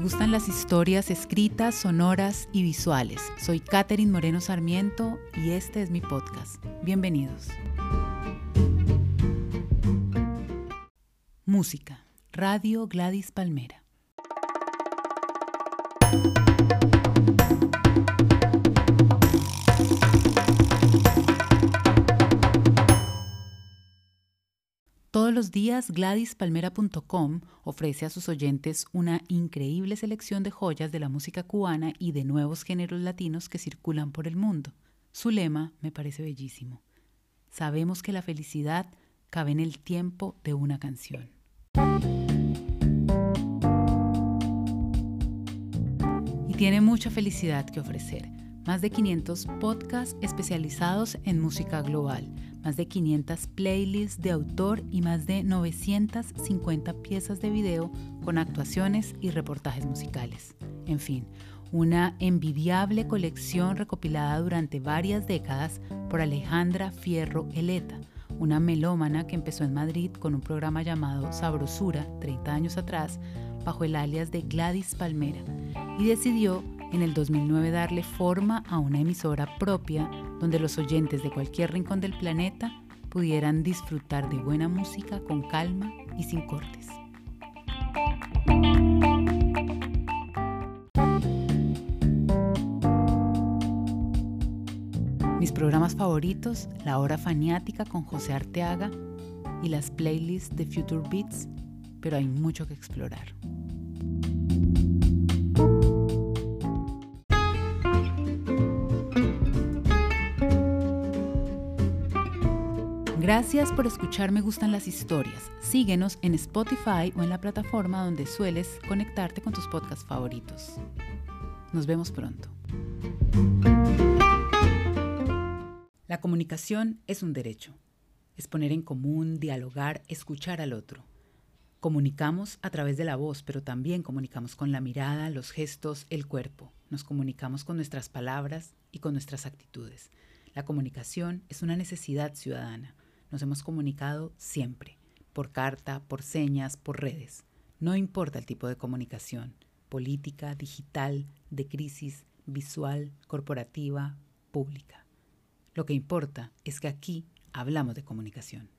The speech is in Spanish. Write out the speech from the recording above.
gustan las historias escritas, sonoras y visuales. Soy Catherine Moreno Sarmiento y este es mi podcast. Bienvenidos. Música. Radio Gladys Palmera. Todos los días GladysPalmera.com ofrece a sus oyentes una increíble selección de joyas de la música cubana y de nuevos géneros latinos que circulan por el mundo. Su lema me parece bellísimo. Sabemos que la felicidad cabe en el tiempo de una canción. Y tiene mucha felicidad que ofrecer. Más de 500 podcasts especializados en música global más de 500 playlists de autor y más de 950 piezas de video con actuaciones y reportajes musicales. En fin, una envidiable colección recopilada durante varias décadas por Alejandra Fierro Eleta, una melómana que empezó en Madrid con un programa llamado Sabrosura 30 años atrás, bajo el alias de Gladys Palmera, y decidió en el 2009 darle forma a una emisora propia donde los oyentes de cualquier rincón del planeta pudieran disfrutar de buena música con calma y sin cortes. Mis programas favoritos, La Hora Faniática con José Arteaga y las playlists de Future Beats, pero hay mucho que explorar. Gracias por escuchar Me Gustan las Historias. Síguenos en Spotify o en la plataforma donde sueles conectarte con tus podcasts favoritos. Nos vemos pronto. La comunicación es un derecho. Es poner en común, dialogar, escuchar al otro. Comunicamos a través de la voz, pero también comunicamos con la mirada, los gestos, el cuerpo. Nos comunicamos con nuestras palabras y con nuestras actitudes. La comunicación es una necesidad ciudadana nos hemos comunicado siempre, por carta, por señas, por redes. No importa el tipo de comunicación, política, digital, de crisis, visual, corporativa, pública. Lo que importa es que aquí hablamos de comunicación.